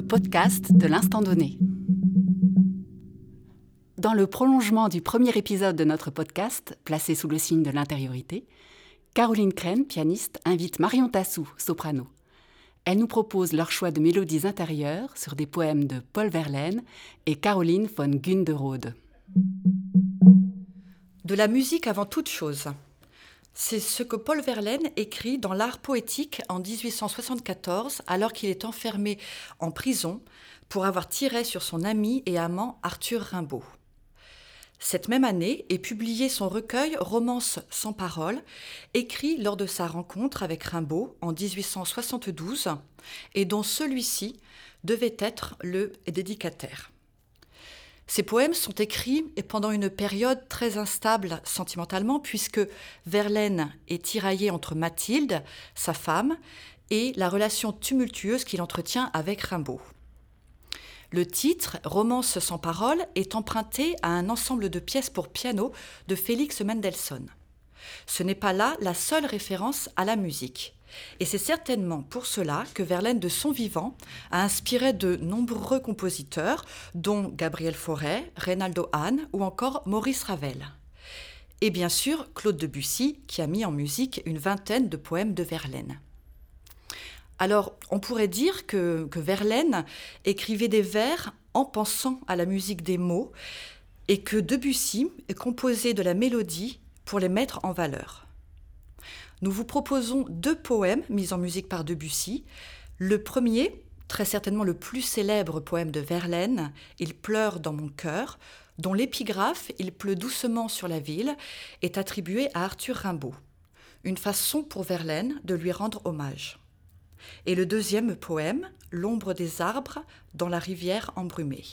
le podcast de l'instant donné. Dans le prolongement du premier épisode de notre podcast, placé sous le signe de l'intériorité, Caroline Crène, pianiste, invite Marion Tassou, soprano. Elle nous propose leur choix de mélodies intérieures sur des poèmes de Paul Verlaine et Caroline von Gunderode. De la musique avant toute chose. C'est ce que Paul Verlaine écrit dans L'Art poétique en 1874, alors qu'il est enfermé en prison pour avoir tiré sur son ami et amant Arthur Rimbaud. Cette même année est publié son recueil Romance sans parole, écrit lors de sa rencontre avec Rimbaud en 1872, et dont celui-ci devait être le dédicataire. Ces poèmes sont écrits pendant une période très instable sentimentalement, puisque Verlaine est tiraillé entre Mathilde, sa femme, et la relation tumultueuse qu'il entretient avec Rimbaud. Le titre, Romance sans parole, est emprunté à un ensemble de pièces pour piano de Félix Mendelssohn. Ce n'est pas là la seule référence à la musique. Et c'est certainement pour cela que Verlaine, de son vivant, a inspiré de nombreux compositeurs, dont Gabriel Fauré, Reynaldo Hahn ou encore Maurice Ravel. Et bien sûr, Claude Debussy, qui a mis en musique une vingtaine de poèmes de Verlaine. Alors, on pourrait dire que, Verlaine écrivait des vers en pensant à la musique des mots et que Debussy composait de la mélodie pour les mettre en valeur. Nous vous proposons deux poèmes mis en musique par Debussy. Le premier, très certainement le plus célèbre poème de Verlaine, Il pleure dans mon cœur, dont l'épigraphe Il pleut doucement sur la ville est attribué à Arthur Rimbaud. Une façon pour Verlaine de lui rendre hommage. Et le deuxième poème, L'ombre des arbres dans la rivière embrumée.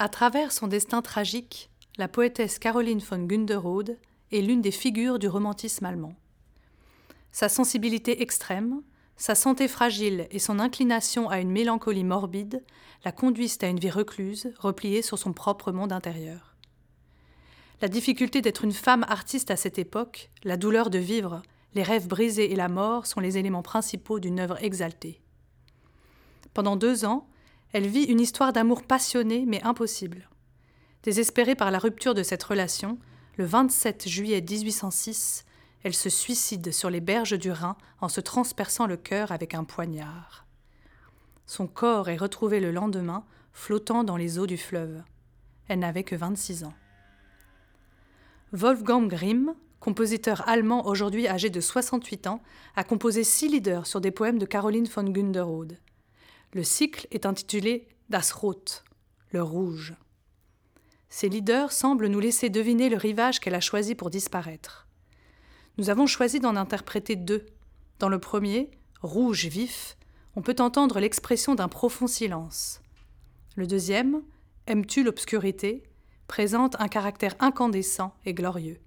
À travers son destin tragique, la poétesse Caroline von Gunderode est l'une des figures du romantisme allemand. Sa sensibilité extrême, sa santé fragile et son inclination à une mélancolie morbide la conduisent à une vie recluse, repliée sur son propre monde intérieur. La difficulté d'être une femme artiste à cette époque, la douleur de vivre, les rêves brisés et la mort sont les éléments principaux d'une œuvre exaltée. Pendant deux ans, elle vit une histoire d'amour passionné mais impossible. Désespérée par la rupture de cette relation, le 27 juillet 1806, elle se suicide sur les berges du Rhin en se transperçant le cœur avec un poignard. Son corps est retrouvé le lendemain, flottant dans les eaux du fleuve. Elle n'avait que 26 ans. Wolfgang Grimm, compositeur allemand aujourd'hui âgé de 68 ans, a composé six leaders sur des poèmes de Caroline von Gunderode. Le cycle est intitulé Das Rot, le rouge. Ces leaders semblent nous laisser deviner le rivage qu'elle a choisi pour disparaître. Nous avons choisi d'en interpréter deux. Dans le premier, rouge vif, on peut entendre l'expression d'un profond silence. Le deuxième, Aimes-tu l'obscurité présente un caractère incandescent et glorieux.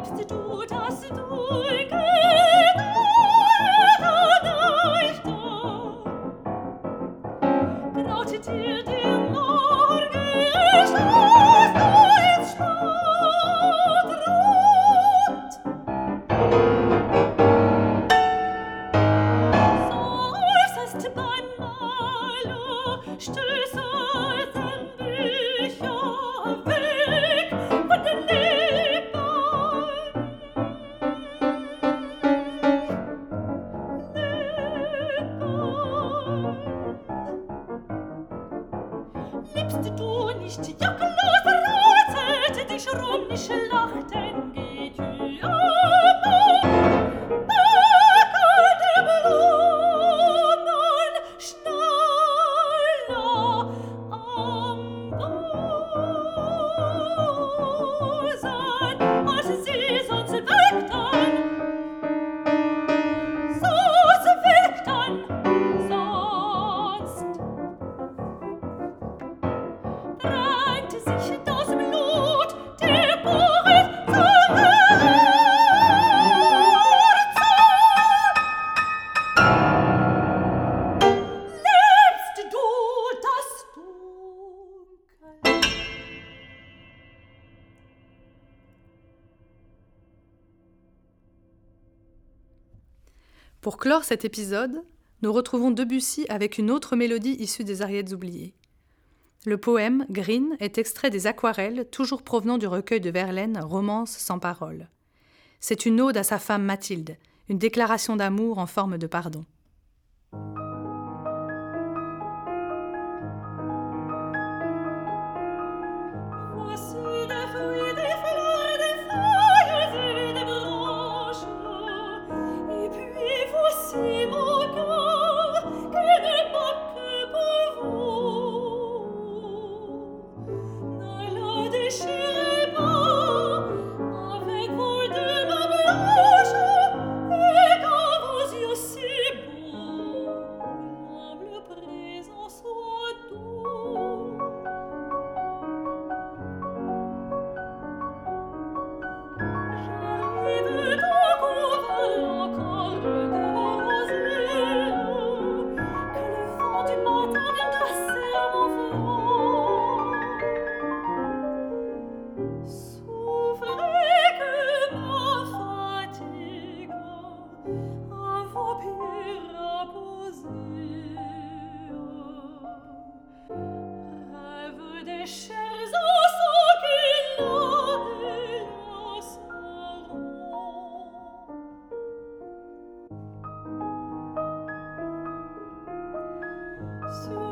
liebst du, dass du. Pour clore cet épisode, nous retrouvons Debussy avec une autre mélodie issue des Ariettes oubliées. Le poème Green est extrait des aquarelles, toujours provenant du recueil de Verlaine Romance sans parole. C'est une ode à sa femme Mathilde, une déclaration d'amour en forme de pardon. So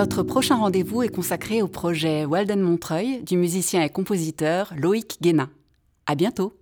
Notre prochain rendez-vous est consacré au projet Walden Montreuil du musicien et compositeur Loïc Guénin. À bientôt!